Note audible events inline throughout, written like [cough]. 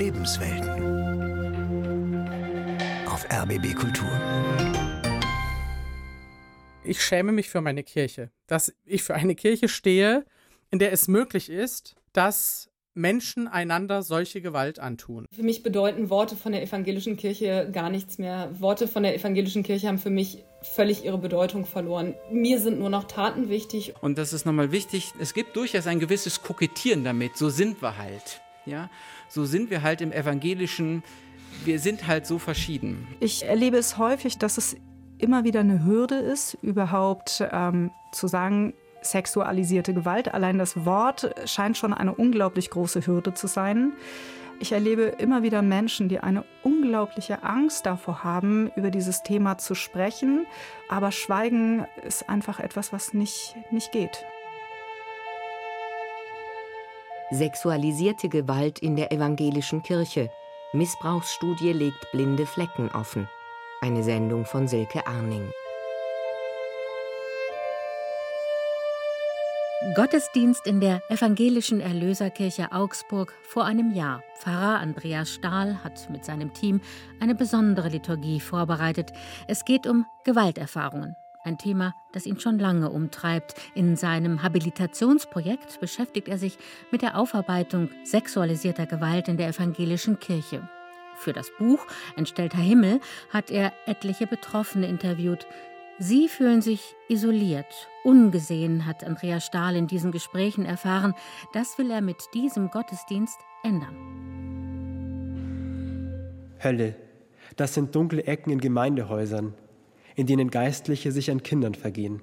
Lebenswelten. Auf RBB Kultur. Ich schäme mich für meine Kirche, dass ich für eine Kirche stehe, in der es möglich ist, dass Menschen einander solche Gewalt antun. Für mich bedeuten Worte von der evangelischen Kirche gar nichts mehr. Worte von der evangelischen Kirche haben für mich völlig ihre Bedeutung verloren. Mir sind nur noch Taten wichtig. Und das ist nochmal wichtig, es gibt durchaus ein gewisses Kokettieren damit. So sind wir halt. Ja? So sind wir halt im evangelischen, wir sind halt so verschieden. Ich erlebe es häufig, dass es immer wieder eine Hürde ist, überhaupt ähm, zu sagen, sexualisierte Gewalt. Allein das Wort scheint schon eine unglaublich große Hürde zu sein. Ich erlebe immer wieder Menschen, die eine unglaubliche Angst davor haben, über dieses Thema zu sprechen. Aber Schweigen ist einfach etwas, was nicht, nicht geht. Sexualisierte Gewalt in der evangelischen Kirche. Missbrauchsstudie legt blinde Flecken offen. Eine Sendung von Silke Arning. Gottesdienst in der Evangelischen Erlöserkirche Augsburg vor einem Jahr. Pfarrer Andreas Stahl hat mit seinem Team eine besondere Liturgie vorbereitet. Es geht um Gewalterfahrungen. Ein Thema, das ihn schon lange umtreibt. In seinem Habilitationsprojekt beschäftigt er sich mit der Aufarbeitung sexualisierter Gewalt in der evangelischen Kirche. Für das Buch Entstellter Himmel hat er etliche Betroffene interviewt. Sie fühlen sich isoliert, ungesehen, hat Andreas Stahl in diesen Gesprächen erfahren. Das will er mit diesem Gottesdienst ändern. Hölle, das sind dunkle Ecken in Gemeindehäusern, in denen Geistliche sich an Kindern vergehen.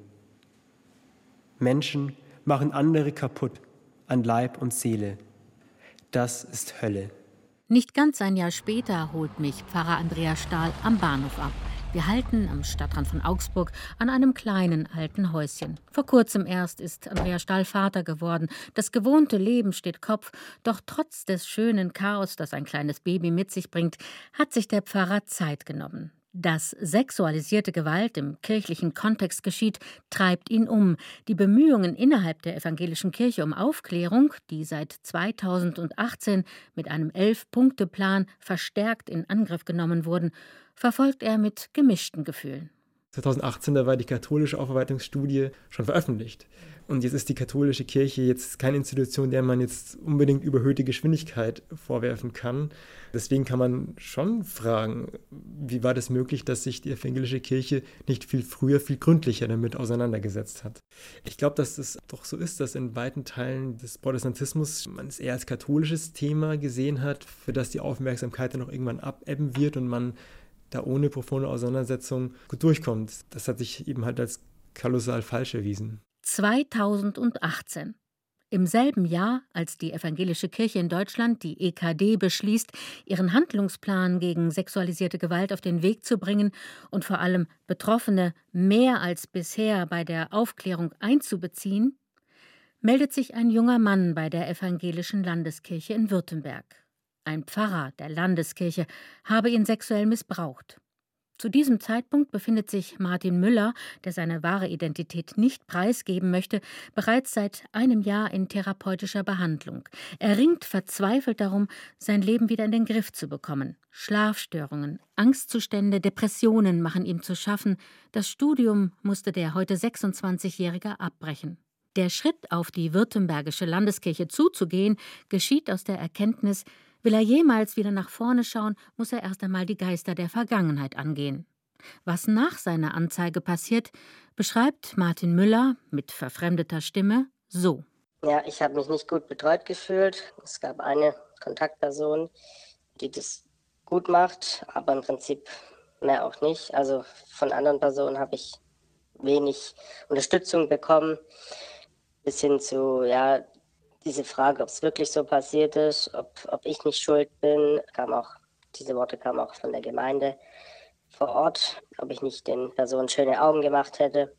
Menschen machen andere kaputt an Leib und Seele. Das ist Hölle. Nicht ganz ein Jahr später holt mich Pfarrer Andreas Stahl am Bahnhof ab. Wir halten am Stadtrand von Augsburg an einem kleinen alten Häuschen. Vor kurzem erst ist Andrea Stahl Vater geworden. Das gewohnte Leben steht Kopf. Doch trotz des schönen Chaos, das ein kleines Baby mit sich bringt, hat sich der Pfarrer Zeit genommen. Dass sexualisierte Gewalt im kirchlichen Kontext geschieht, treibt ihn um. Die Bemühungen innerhalb der evangelischen Kirche um Aufklärung, die seit 2018 mit einem Elf-Punkte-Plan verstärkt in Angriff genommen wurden, verfolgt er mit gemischten Gefühlen. 2018, da war die katholische Aufarbeitungsstudie schon veröffentlicht. Und jetzt ist die katholische Kirche jetzt keine Institution, der man jetzt unbedingt überhöhte Geschwindigkeit vorwerfen kann. Deswegen kann man schon fragen, wie war das möglich, dass sich die evangelische Kirche nicht viel früher, viel gründlicher damit auseinandergesetzt hat. Ich glaube, dass es doch so ist, dass in weiten Teilen des Protestantismus man es eher als katholisches Thema gesehen hat, für das die Aufmerksamkeit dann auch irgendwann abebben wird und man da ohne profunde Auseinandersetzung gut durchkommt. Das hat sich eben halt als kolossal falsch erwiesen. 2018. Im selben Jahr, als die Evangelische Kirche in Deutschland, die EKD, beschließt, ihren Handlungsplan gegen sexualisierte Gewalt auf den Weg zu bringen und vor allem Betroffene mehr als bisher bei der Aufklärung einzubeziehen, meldet sich ein junger Mann bei der Evangelischen Landeskirche in Württemberg. Ein Pfarrer der Landeskirche habe ihn sexuell missbraucht. Zu diesem Zeitpunkt befindet sich Martin Müller, der seine wahre Identität nicht preisgeben möchte, bereits seit einem Jahr in therapeutischer Behandlung. Er ringt verzweifelt darum, sein Leben wieder in den Griff zu bekommen. Schlafstörungen, Angstzustände, Depressionen machen ihm zu schaffen. Das Studium musste der heute 26-Jährige abbrechen. Der Schritt auf die Württembergische Landeskirche zuzugehen, geschieht aus der Erkenntnis, Will er jemals wieder nach vorne schauen, muss er erst einmal die Geister der Vergangenheit angehen. Was nach seiner Anzeige passiert, beschreibt Martin Müller mit verfremdeter Stimme so. Ja, ich habe mich nicht gut betreut gefühlt. Es gab eine Kontaktperson, die das gut macht, aber im Prinzip mehr auch nicht. Also von anderen Personen habe ich wenig Unterstützung bekommen, bis hin zu, ja, diese Frage, ob es wirklich so passiert ist, ob, ob ich nicht schuld bin, kam auch, diese Worte kamen auch von der Gemeinde vor Ort, ob ich nicht den Personen schöne Augen gemacht hätte.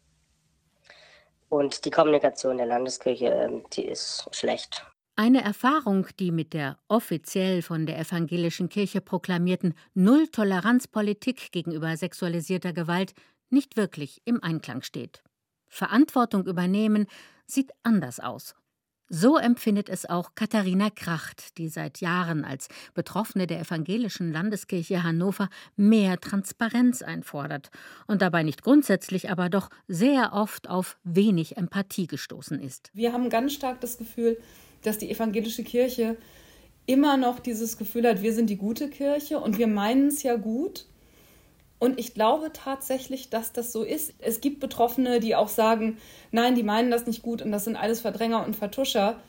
Und die Kommunikation der Landeskirche, ähm, die ist schlecht. Eine Erfahrung, die mit der offiziell von der evangelischen Kirche proklamierten Null-Toleranz-Politik gegenüber sexualisierter Gewalt nicht wirklich im Einklang steht. Verantwortung übernehmen sieht anders aus So empfindet es auch Katharina Kracht, die seit Jahren als Betroffene der evangelischen Landeskirche Hannover mehr Transparenz einfordert und dabei nicht grundsätzlich, aber doch sehr oft auf wenig Empathie gestoßen ist. Wir haben ganz stark das Gefühl, dass die evangelische Kirche immer noch dieses Gefühl hat, wir sind die gute Kirche und wir meinen es ja gut. Und ich glaube tatsächlich, dass das so ist. Es gibt Betroffene, die auch sagen, nein, die meinen das nicht gut und das sind alles Verdränger und Vertuscher.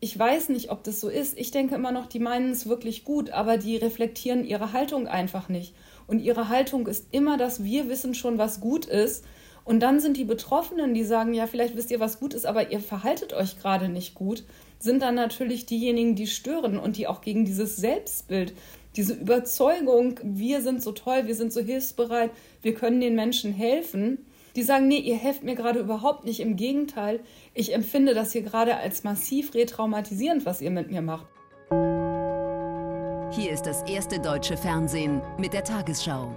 Ich weiß nicht, ob das so ist. Ich denke immer noch, die meinen es wirklich gut, aber die reflektieren ihre Haltung einfach nicht. Und ihre Haltung ist immer, dass wir wissen schon, was gut ist. Und dann sind die Betroffenen, die sagen, ja, vielleicht wisst ihr, was gut ist, aber ihr verhaltet euch gerade nicht gut, sind dann natürlich diejenigen, die stören und die auch gegen dieses Selbstbild diese Überzeugung, wir sind so toll, wir sind so hilfsbereit, wir können den Menschen helfen, die sagen, nee, ihr helft mir gerade überhaupt nicht. Im Gegenteil, ich empfinde das hier gerade als massiv retraumatisierend, was ihr mit mir macht. Hier ist das erste deutsche Fernsehen mit der Tagesschau.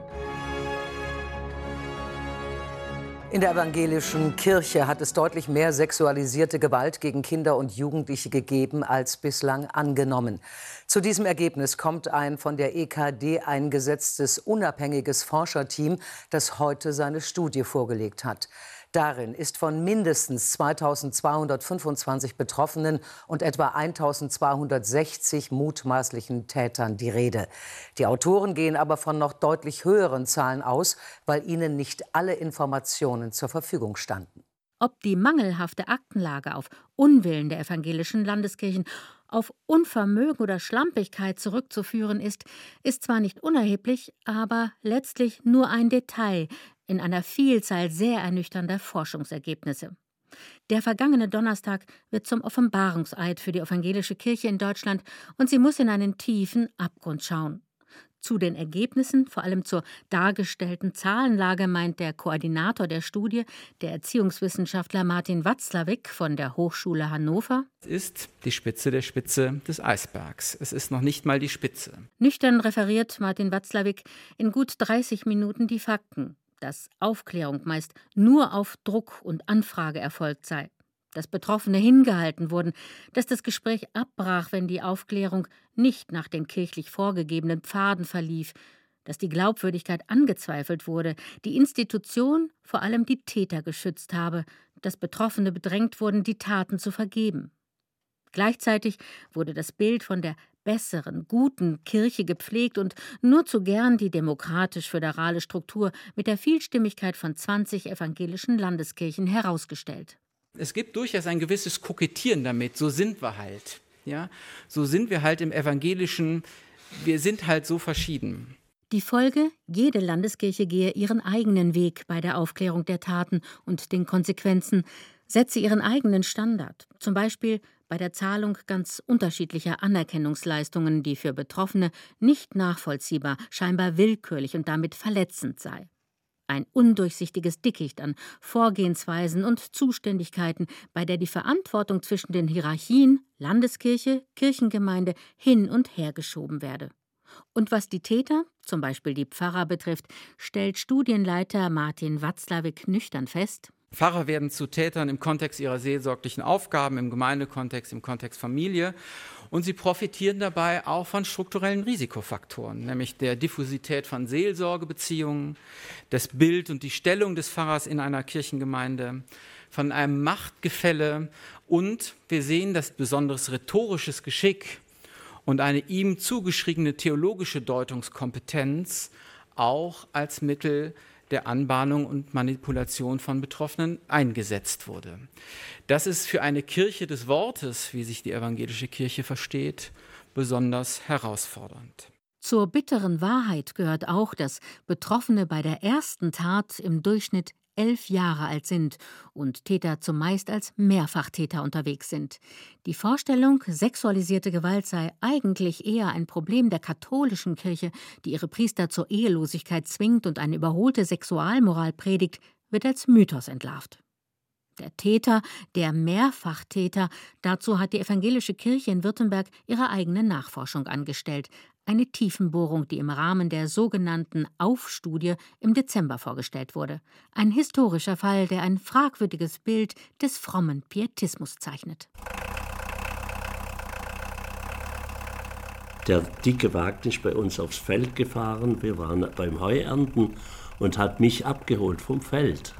In der evangelischen Kirche hat es deutlich mehr sexualisierte Gewalt gegen Kinder und Jugendliche gegeben als bislang angenommen. Zu diesem Ergebnis kommt ein von der EKD eingesetztes unabhängiges Forscherteam, das heute seine Studie vorgelegt hat. Darin ist von mindestens 2225 Betroffenen und etwa 1260 mutmaßlichen Tätern die Rede. Die Autoren gehen aber von noch deutlich höheren Zahlen aus, weil ihnen nicht alle Informationen zur Verfügung standen. Ob die mangelhafte Aktenlage auf Unwillen der evangelischen Landeskirchen auf Unvermögen oder Schlampigkeit zurückzuführen ist, ist zwar nicht unerheblich, aber letztlich nur ein Detail in einer Vielzahl sehr ernüchternder Forschungsergebnisse. Der vergangene Donnerstag wird zum Offenbarungseid für die evangelische Kirche in Deutschland und sie muss in einen tiefen Abgrund schauen. Zu den Ergebnissen, vor allem zur dargestellten Zahlenlage, meint der Koordinator der Studie, der Erziehungswissenschaftler Martin Watzlawick von der Hochschule Hannover. Es ist die Spitze der Spitze des Eisbergs. Es ist noch nicht mal die Spitze. Nüchtern referiert Martin Watzlawick in gut 30 Minuten die Fakten dass Aufklärung meist nur auf Druck und Anfrage erfolgt sei, dass Betroffene hingehalten wurden, dass das Gespräch abbrach, wenn die Aufklärung nicht nach den kirchlich vorgegebenen Pfaden verlief, dass die Glaubwürdigkeit angezweifelt wurde, die Institution vor allem die Täter geschützt habe, dass Betroffene bedrängt wurden, die Taten zu vergeben. Gleichzeitig wurde das Bild von der besseren, guten Kirche gepflegt und nur zu gern die demokratisch-föderale Struktur mit der Vielstimmigkeit von 20 evangelischen Landeskirchen herausgestellt. Es gibt durchaus ein gewisses Kokettieren damit, so sind wir halt. Ja? So sind wir halt im evangelischen, wir sind halt so verschieden. Die Folge, jede Landeskirche gehe ihren eigenen Weg bei der Aufklärung der Taten und den Konsequenzen, setze ihren eigenen Standard, zum Beispiel bei der Zahlung ganz unterschiedlicher Anerkennungsleistungen, die für Betroffene nicht nachvollziehbar, scheinbar willkürlich und damit verletzend sei. Ein undurchsichtiges Dickicht an Vorgehensweisen und Zuständigkeiten, bei der die Verantwortung zwischen den Hierarchien Landeskirche, Kirchengemeinde hin und her geschoben werde. Und was die Täter, zum Beispiel die Pfarrer betrifft, stellt Studienleiter Martin Watzlawick nüchtern fest, Pfarrer werden zu Tätern im Kontext ihrer seelsorglichen Aufgaben, im Gemeindekontext, im Kontext Familie. Und sie profitieren dabei auch von strukturellen Risikofaktoren, nämlich der Diffusität von Seelsorgebeziehungen, das Bild und die Stellung des Pfarrers in einer Kirchengemeinde, von einem Machtgefälle und wir sehen, dass besonderes rhetorisches Geschick und eine ihm zugeschriebene theologische Deutungskompetenz auch als Mittel der Anbahnung und Manipulation von Betroffenen eingesetzt wurde. Das ist für eine Kirche des Wortes, wie sich die evangelische Kirche versteht, besonders herausfordernd. Zur bitteren Wahrheit gehört auch, dass Betroffene bei der ersten Tat im Durchschnitt elf Jahre alt sind und Täter zumeist als Mehrfachtäter unterwegs sind. Die Vorstellung, sexualisierte Gewalt sei eigentlich eher ein Problem der katholischen Kirche, die ihre Priester zur Ehelosigkeit zwingt und eine überholte Sexualmoral predigt, wird als Mythos entlarvt. Der Täter, der Mehrfachtäter, dazu hat die evangelische Kirche in Württemberg ihre eigene Nachforschung angestellt, eine Tiefenbohrung, die im Rahmen der sogenannten Aufstudie im Dezember vorgestellt wurde. Ein historischer Fall, der ein fragwürdiges Bild des frommen Pietismus zeichnet. Der dicke Wagen ist bei uns aufs Feld gefahren. Wir waren beim Heuernten und hat mich abgeholt vom Feld.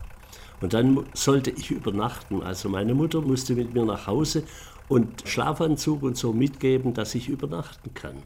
Und dann sollte ich übernachten. Also meine Mutter musste mit mir nach Hause und Schlafanzug und so mitgeben, dass ich übernachten kann.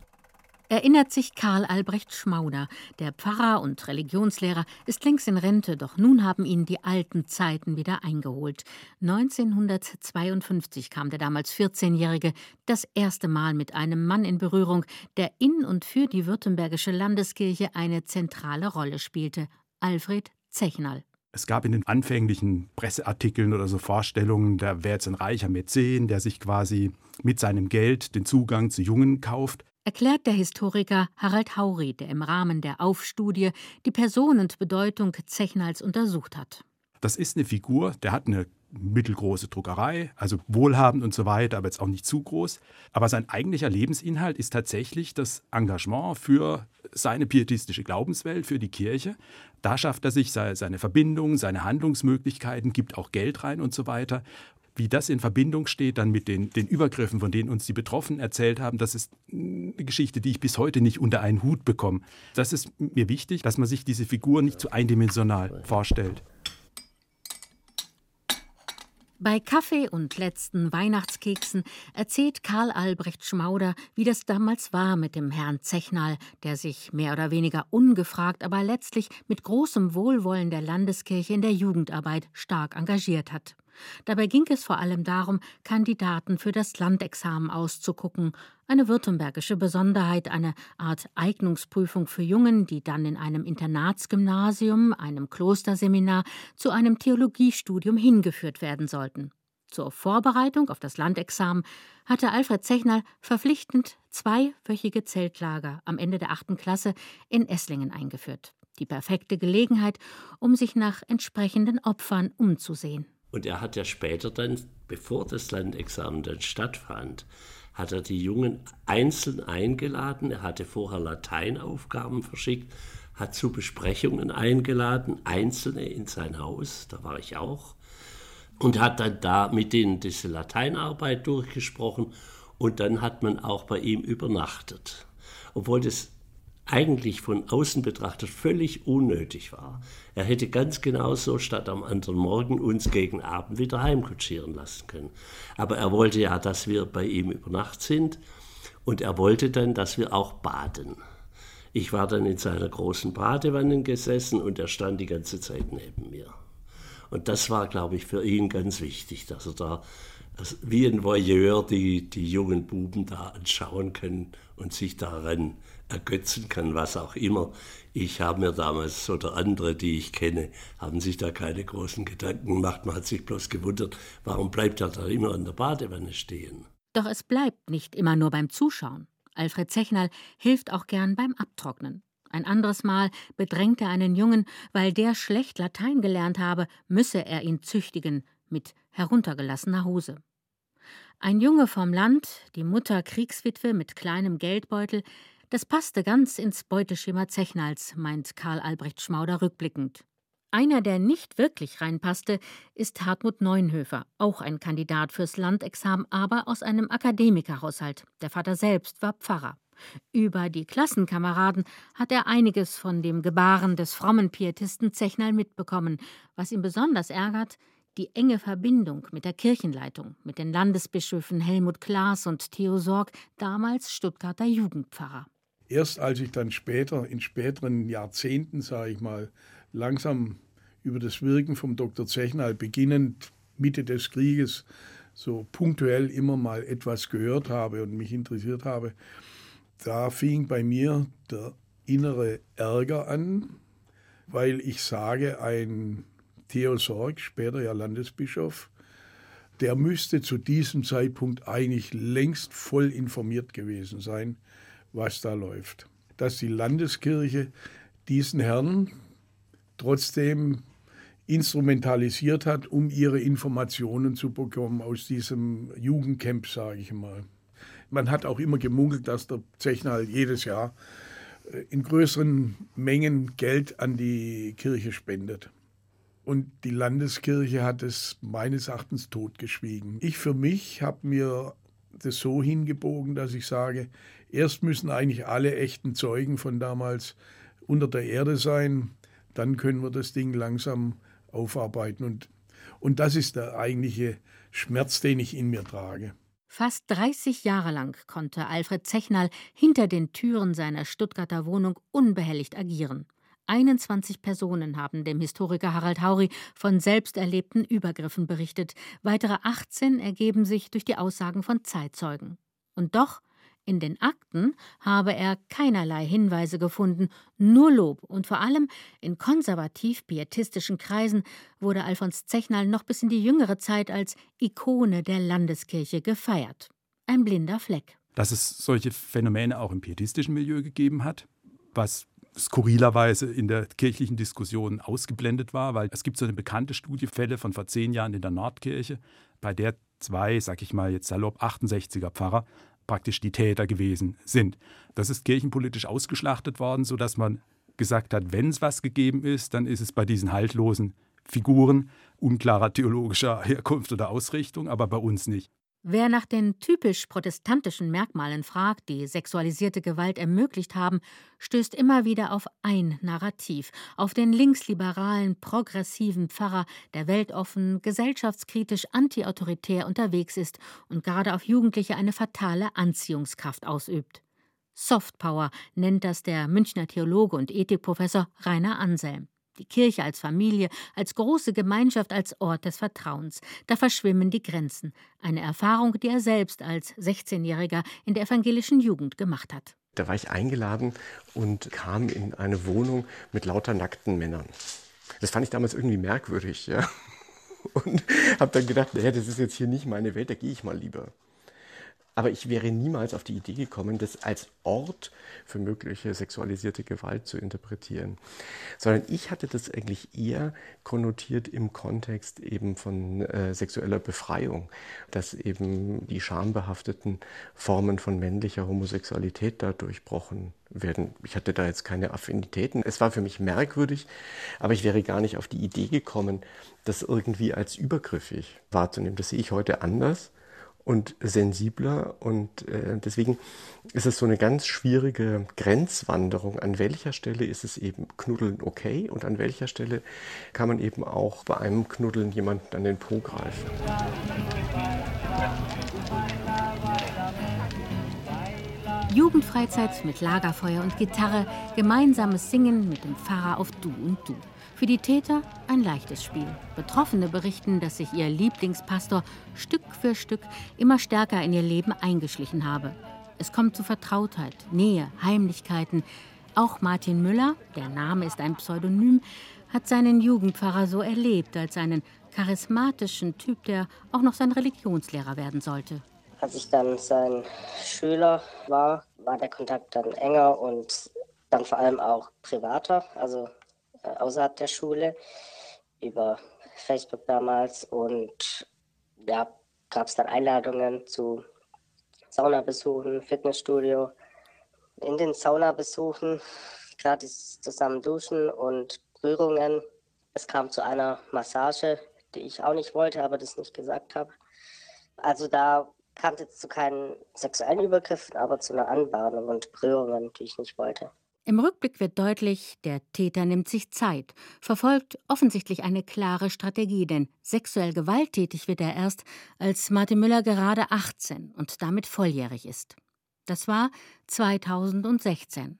Erinnert sich Karl Albrecht Schmauder. Der Pfarrer und Religionslehrer ist längst in Rente, doch nun haben ihn die alten Zeiten wieder eingeholt. 1952 kam der damals 14-Jährige das erste Mal mit einem Mann in Berührung, der in und für die württembergische Landeskirche eine zentrale Rolle spielte, Alfred Zechnal. Es gab in den anfänglichen Presseartikeln oder so Vorstellungen, da wäre jetzt ein reicher Mäzen, der sich quasi mit seinem Geld den Zugang zu Jungen kauft. Erklärt der Historiker Harald Hauri, der im Rahmen der Aufstudie die Person und Bedeutung Zechnals untersucht hat. Das ist eine Figur, der hat eine mittelgroße Druckerei, also wohlhabend und so weiter, aber jetzt auch nicht zu groß. Aber sein eigentlicher Lebensinhalt ist tatsächlich das Engagement für seine pietistische Glaubenswelt, für die Kirche. Da schafft er sich seine Verbindung, seine Handlungsmöglichkeiten, gibt auch Geld rein und so weiter. Wie das in Verbindung steht dann mit den, den Übergriffen, von denen uns die Betroffenen erzählt haben, das ist eine Geschichte, die ich bis heute nicht unter einen Hut bekomme. Das ist mir wichtig, dass man sich diese Figur nicht zu eindimensional vorstellt. Bei Kaffee und letzten Weihnachtskeksen erzählt Karl Albrecht Schmauder, wie das damals war mit dem Herrn Zechnal, der sich mehr oder weniger ungefragt, aber letztlich mit großem Wohlwollen der Landeskirche in der Jugendarbeit stark engagiert hat. Dabei ging es vor allem darum, Kandidaten für das Landexamen auszugucken, eine württembergische Besonderheit, eine Art Eignungsprüfung für Jungen, die dann in einem Internatsgymnasium, einem Klosterseminar zu einem Theologiestudium hingeführt werden sollten. Zur Vorbereitung auf das Landexamen hatte Alfred Zechnal verpflichtend zweiwöchige Zeltlager am Ende der achten Klasse in Esslingen eingeführt. Die perfekte Gelegenheit, um sich nach entsprechenden Opfern umzusehen. Und er hat ja später dann, bevor das Landexamen dann stattfand, hat er die Jungen einzeln eingeladen. Er hatte vorher Lateinaufgaben verschickt, hat zu Besprechungen eingeladen, einzelne in sein Haus, da war ich auch, und hat dann da mit denen diese Lateinarbeit durchgesprochen und dann hat man auch bei ihm übernachtet. Obwohl das eigentlich von außen betrachtet völlig unnötig war. Er hätte ganz genauso statt am anderen Morgen uns gegen Abend wieder heimkutschieren lassen können. Aber er wollte ja, dass wir bei ihm über Nacht sind und er wollte dann, dass wir auch baden. Ich war dann in seiner großen Badewanne gesessen und er stand die ganze Zeit neben mir. Und das war, glaube ich, für ihn ganz wichtig, dass er da wie ein Voyeur die, die jungen Buben da anschauen können und sich daran ergötzen kann, was auch immer. Ich habe mir damals oder andere, die ich kenne, haben sich da keine großen Gedanken gemacht. Man hat sich bloß gewundert, warum bleibt er da immer an der Badewanne stehen. Doch es bleibt nicht immer nur beim Zuschauen. Alfred Zechnal hilft auch gern beim Abtrocknen. Ein anderes Mal bedrängt er einen Jungen, weil der schlecht Latein gelernt habe, müsse er ihn züchtigen, mit heruntergelassener Hose. Ein Junge vom Land, die Mutter Kriegswitwe mit kleinem Geldbeutel, das passte ganz ins Beuteschema Zechnals, meint Karl Albrecht Schmauder rückblickend. Einer, der nicht wirklich reinpasste, ist Hartmut Neunhöfer, auch ein Kandidat fürs Landexamen, aber aus einem Akademikerhaushalt. Der Vater selbst war Pfarrer. Über die Klassenkameraden hat er einiges von dem Gebaren des frommen Pietisten Zechnal mitbekommen. Was ihn besonders ärgert, die enge Verbindung mit der Kirchenleitung, mit den Landesbischöfen Helmut Klaas und Theo Sorg, damals Stuttgarter Jugendpfarrer. Erst als ich dann später, in späteren Jahrzehnten, sage ich mal, langsam über das Wirken vom Dr. Zechnal beginnend Mitte des Krieges so punktuell immer mal etwas gehört habe und mich interessiert habe, da fing bei mir der innere Ärger an, weil ich sage, ein Theo Sorg, später ja Landesbischof, der müsste zu diesem Zeitpunkt eigentlich längst voll informiert gewesen sein, was da läuft. Dass die Landeskirche diesen Herrn trotzdem instrumentalisiert hat, um ihre Informationen zu bekommen aus diesem Jugendcamp, sage ich mal. Man hat auch immer gemunkelt, dass der Zechner jedes Jahr äh, in größeren Mengen Geld an die Kirche spendet. Und die Landeskirche hat es meines Erachtens totgeschwiegen. Ich für mich habe mir das so hingebogen, dass ich sage, erst müssen eigentlich alle echten Zeugen von damals unter der Erde sein, dann können wir das Ding langsam aufarbeiten. Und, und das ist der eigentliche Schmerz, den ich in mir trage. Fast 30 Jahre lang konnte Alfred Zechnal hinter den Türen seiner Stuttgarter Wohnung unbehelligt agieren. 21 Personen haben dem Historiker Harald Hauri von selbst erlebten Übergriffen berichtet. Weitere 18 ergeben sich durch die Aussagen von Zeitzeugen. Und doch in den Akten habe er keinerlei Hinweise gefunden, nur Lob und vor allem in konservativ-pietistischen Kreisen wurde Alfons Zechnal noch bis in die jüngere Zeit als Ikone der Landeskirche gefeiert. Ein blinder Fleck. Dass es solche Phänomene auch im pietistischen Milieu gegeben hat, was skurrilerweise in der kirchlichen Diskussion ausgeblendet war, weil es gibt so eine bekannte Studie, von vor zehn Jahren in der Nordkirche, bei der zwei, sag ich mal jetzt salopp, 68er Pfarrer praktisch die Täter gewesen sind. Das ist kirchenpolitisch ausgeschlachtet worden, sodass man gesagt hat, wenn es was gegeben ist, dann ist es bei diesen haltlosen Figuren unklarer theologischer Herkunft oder Ausrichtung, aber bei uns nicht. Wer nach den typisch protestantischen Merkmalen fragt, die sexualisierte Gewalt ermöglicht haben, stößt immer wieder auf ein Narrativ, auf den linksliberalen, progressiven Pfarrer, der weltoffen, gesellschaftskritisch, antiautoritär unterwegs ist und gerade auf Jugendliche eine fatale Anziehungskraft ausübt. Softpower nennt das der Münchner Theologe und Ethikprofessor Rainer Anselm die Kirche als Familie, als große Gemeinschaft, als Ort des Vertrauens. Da verschwimmen die Grenzen. Eine Erfahrung, die er selbst als 16-Jähriger in der evangelischen Jugend gemacht hat. Da war ich eingeladen und kam in eine Wohnung mit lauter nackten Männern. Das fand ich damals irgendwie merkwürdig, ja. [laughs] Und habe dann gedacht, naja, das ist jetzt hier nicht meine Welt, da gehe ich mal lieber. Aber ich wäre niemals auf die Idee gekommen, das als Ort für mögliche sexualisierte Gewalt zu interpretieren, sondern ich hatte das eigentlich eher konnotiert im Kontext eben von äh, sexueller Befreiung, dass eben die schambehafteten Formen von männlicher Homosexualität da durchbrochen werden. Ich hatte da jetzt keine Affinitäten. Es war für mich merkwürdig, aber ich wäre gar nicht auf die Idee gekommen, das irgendwie als übergriffig wahrzunehmen. Das sehe ich heute anders und sensibler. Und äh, deswegen ist es so eine ganz schwierige Grenzwanderung. An welcher Stelle ist es eben Knuddeln okay und an welcher Stelle kann man eben auch bei einem Knuddeln jemanden an den Po greifen. Jugendfreizeit mit Lagerfeuer und Gitarre, gemeinsames Singen mit dem Pfarrer auf Du und Du. Für die Täter ein leichtes Spiel. Betroffene berichten, dass sich ihr Lieblingspastor Stück für Stück immer stärker in ihr Leben eingeschlichen habe. Es kommt zu Vertrautheit, Nähe, Heimlichkeiten. Auch Martin Müller, der Name ist ein Pseudonym, hat seinen Jugendpfarrer so erlebt als einen charismatischen Typ, der auch noch sein Religionslehrer werden sollte. Als ich dann sein Schüler war, war der Kontakt dann enger und dann vor allem auch privater. Also außerhalb der Schule über Facebook damals und ja, gab es dann Einladungen zu Saunabesuchen, Fitnessstudio. In den Saunabesuchen gratis zusammen duschen und Berührungen. Es kam zu einer Massage, die ich auch nicht wollte, aber das nicht gesagt habe. Also da kam es jetzt zu keinen sexuellen Übergriffen, aber zu einer Anbahnung und Berührungen, die ich nicht wollte. Im Rückblick wird deutlich, der Täter nimmt sich Zeit, verfolgt offensichtlich eine klare Strategie, denn sexuell gewalttätig wird er erst, als Martin Müller gerade 18 und damit volljährig ist. Das war 2016.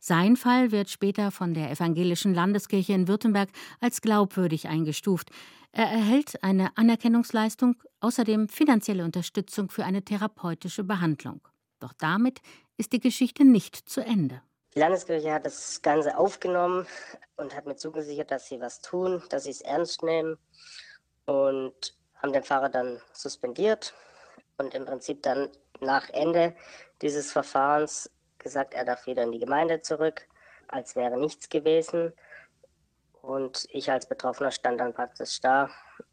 Sein Fall wird später von der Evangelischen Landeskirche in Württemberg als glaubwürdig eingestuft. Er erhält eine Anerkennungsleistung, außerdem finanzielle Unterstützung für eine therapeutische Behandlung. Doch damit ist die Geschichte nicht zu Ende. Die Landeskirche hat das Ganze aufgenommen und hat mir zugesichert, dass sie was tun, dass sie es ernst nehmen und haben den Pfarrer dann suspendiert und im Prinzip dann nach Ende dieses Verfahrens gesagt, er darf wieder in die Gemeinde zurück, als wäre nichts gewesen. Und ich als Betroffener stand dann praktisch da,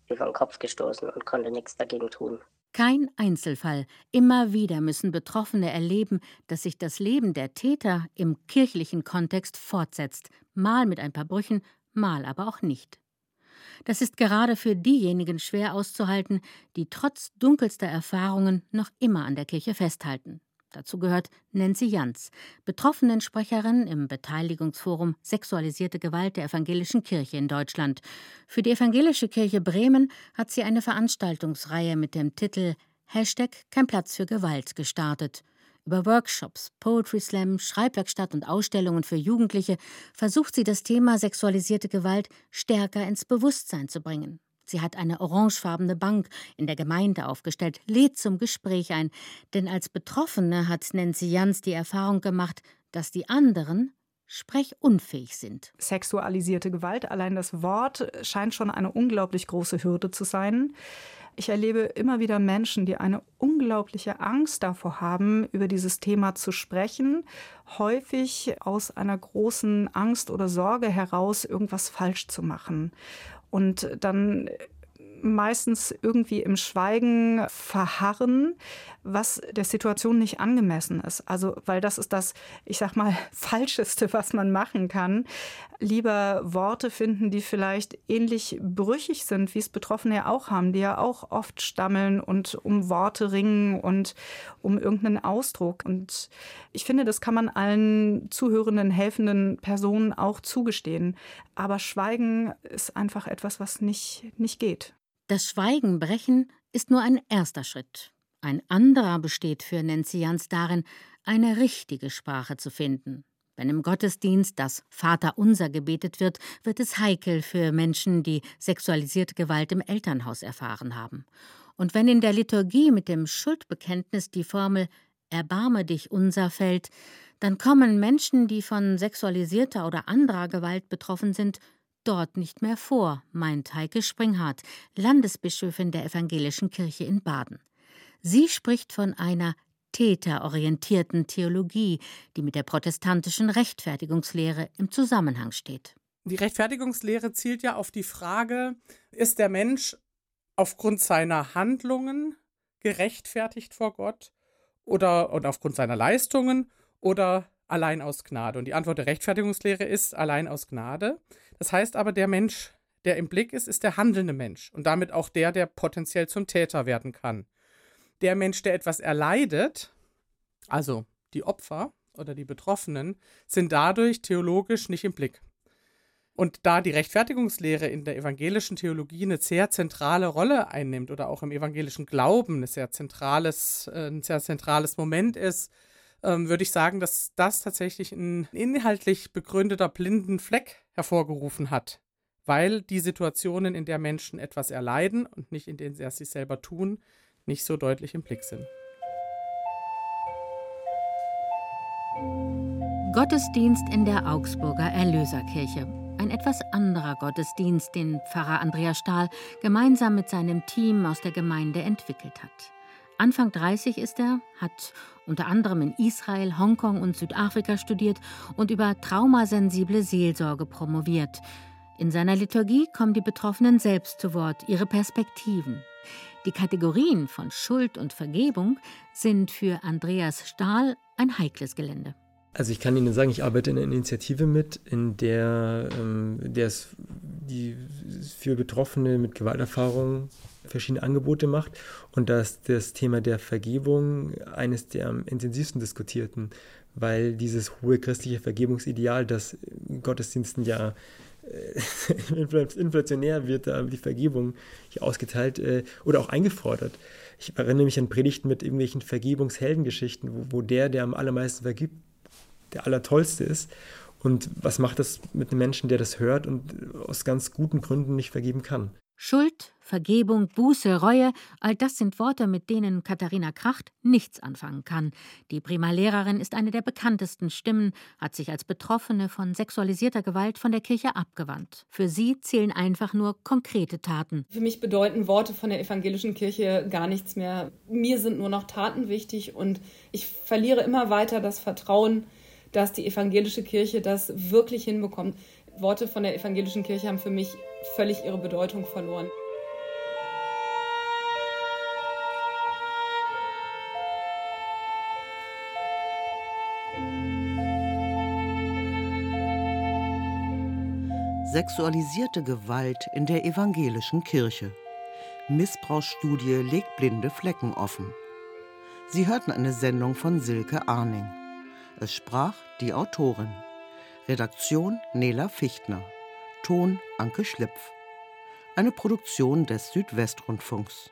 wie vom Kopf gestoßen und konnte nichts dagegen tun. Kein Einzelfall. Immer wieder müssen Betroffene erleben, dass sich das Leben der Täter im kirchlichen Kontext fortsetzt, mal mit ein paar Brüchen, mal aber auch nicht. Das ist gerade für diejenigen schwer auszuhalten, die trotz dunkelster Erfahrungen noch immer an der Kirche festhalten. Dazu gehört Nancy Jans, Betroffenensprecherin im Beteiligungsforum Sexualisierte Gewalt der Evangelischen Kirche in Deutschland. Für die Evangelische Kirche Bremen hat sie eine Veranstaltungsreihe mit dem Titel Hashtag Kein Platz für Gewalt gestartet. Über Workshops, Poetry Slam, Schreibwerkstatt und Ausstellungen für Jugendliche versucht sie das Thema sexualisierte Gewalt stärker ins Bewusstsein zu bringen. Sie hat eine orangefarbene Bank in der Gemeinde aufgestellt, lädt zum Gespräch ein, denn als Betroffene hat Nancy Jans die Erfahrung gemacht, dass die anderen sprechunfähig sind. Sexualisierte Gewalt, allein das Wort scheint schon eine unglaublich große Hürde zu sein. Ich erlebe immer wieder Menschen, die eine unglaubliche Angst davor haben, über dieses Thema zu sprechen, häufig aus einer großen Angst oder Sorge heraus, irgendwas falsch zu machen. Und dann meistens irgendwie im Schweigen verharren, was der Situation nicht angemessen ist. Also, weil das ist das, ich sag mal, [laughs] Falscheste, was man machen kann. Lieber Worte finden, die vielleicht ähnlich brüchig sind, wie es Betroffene ja auch haben, die ja auch oft stammeln und um Worte ringen und um irgendeinen Ausdruck. Und ich finde, das kann man allen zuhörenden, helfenden Personen auch zugestehen. Aber Schweigen ist einfach etwas, was nicht, nicht geht. Das Schweigen brechen ist nur ein erster Schritt. Ein anderer besteht für Nancy Jans darin, eine richtige Sprache zu finden. Wenn im Gottesdienst das Vaterunser gebetet wird, wird es heikel für Menschen, die sexualisierte Gewalt im Elternhaus erfahren haben. Und wenn in der Liturgie mit dem Schuldbekenntnis die Formel Erbarme dich unser fällt, dann kommen Menschen, die von sexualisierter oder anderer Gewalt betroffen sind, dort nicht mehr vor, meint Heike Springhardt, Landesbischöfin der Evangelischen Kirche in Baden. Sie spricht von einer täterorientierten Theologie, die mit der protestantischen Rechtfertigungslehre im Zusammenhang steht. Die Rechtfertigungslehre zielt ja auf die Frage, ist der Mensch aufgrund seiner Handlungen gerechtfertigt vor Gott oder und aufgrund seiner Leistungen oder allein aus Gnade? Und die Antwort der Rechtfertigungslehre ist allein aus Gnade. Das heißt aber, der Mensch, der im Blick ist, ist der handelnde Mensch und damit auch der, der potenziell zum Täter werden kann. Der Mensch, der etwas erleidet, also die Opfer oder die Betroffenen, sind dadurch theologisch nicht im Blick. Und da die Rechtfertigungslehre in der evangelischen Theologie eine sehr zentrale Rolle einnimmt oder auch im evangelischen Glauben ein sehr zentrales, äh, ein sehr zentrales Moment ist, ähm, würde ich sagen, dass das tatsächlich ein inhaltlich begründeter blinden Fleck hervorgerufen hat, weil die Situationen, in der Menschen etwas erleiden und nicht in denen sie es sich selber tun, nicht so deutlich im Blick sind. Gottesdienst in der Augsburger Erlöserkirche. Ein etwas anderer Gottesdienst, den Pfarrer Andreas Stahl gemeinsam mit seinem Team aus der Gemeinde entwickelt hat. Anfang 30 ist er, hat unter anderem in Israel, Hongkong und Südafrika studiert und über traumasensible Seelsorge promoviert. In seiner Liturgie kommen die Betroffenen selbst zu Wort, ihre Perspektiven. Die Kategorien von Schuld und Vergebung sind für Andreas Stahl ein heikles Gelände. Also ich kann Ihnen sagen, ich arbeite in einer Initiative mit, in der, ähm, es für Betroffene mit Gewalterfahrung verschiedene Angebote macht und dass das Thema der Vergebung eines der am intensivsten diskutierten, weil dieses hohe christliche Vergebungsideal, das Gottesdiensten ja äh, [laughs] inflationär wird, da die Vergebung hier ausgeteilt äh, oder auch eingefordert. Ich erinnere mich an Predigten mit irgendwelchen Vergebungsheldengeschichten, wo, wo der, der am allermeisten vergibt, der Allertollste ist. Und was macht das mit einem Menschen, der das hört und aus ganz guten Gründen nicht vergeben kann? Schuld, Vergebung, Buße, Reue, all das sind Worte, mit denen Katharina Kracht nichts anfangen kann. Die Primarlehrerin ist eine der bekanntesten Stimmen, hat sich als Betroffene von sexualisierter Gewalt von der Kirche abgewandt. Für sie zählen einfach nur konkrete Taten. Für mich bedeuten Worte von der evangelischen Kirche gar nichts mehr. Mir sind nur noch Taten wichtig und ich verliere immer weiter das Vertrauen, dass die evangelische Kirche das wirklich hinbekommt. Worte von der evangelischen Kirche haben für mich völlig ihre Bedeutung verloren. Sexualisierte Gewalt in der evangelischen Kirche. Missbrauchsstudie legt blinde Flecken offen. Sie hörten eine Sendung von Silke Arning. Es sprach die Autorin. Redaktion Nela Fichtner. Ton Anke Schlipf. Eine Produktion des Südwestrundfunks.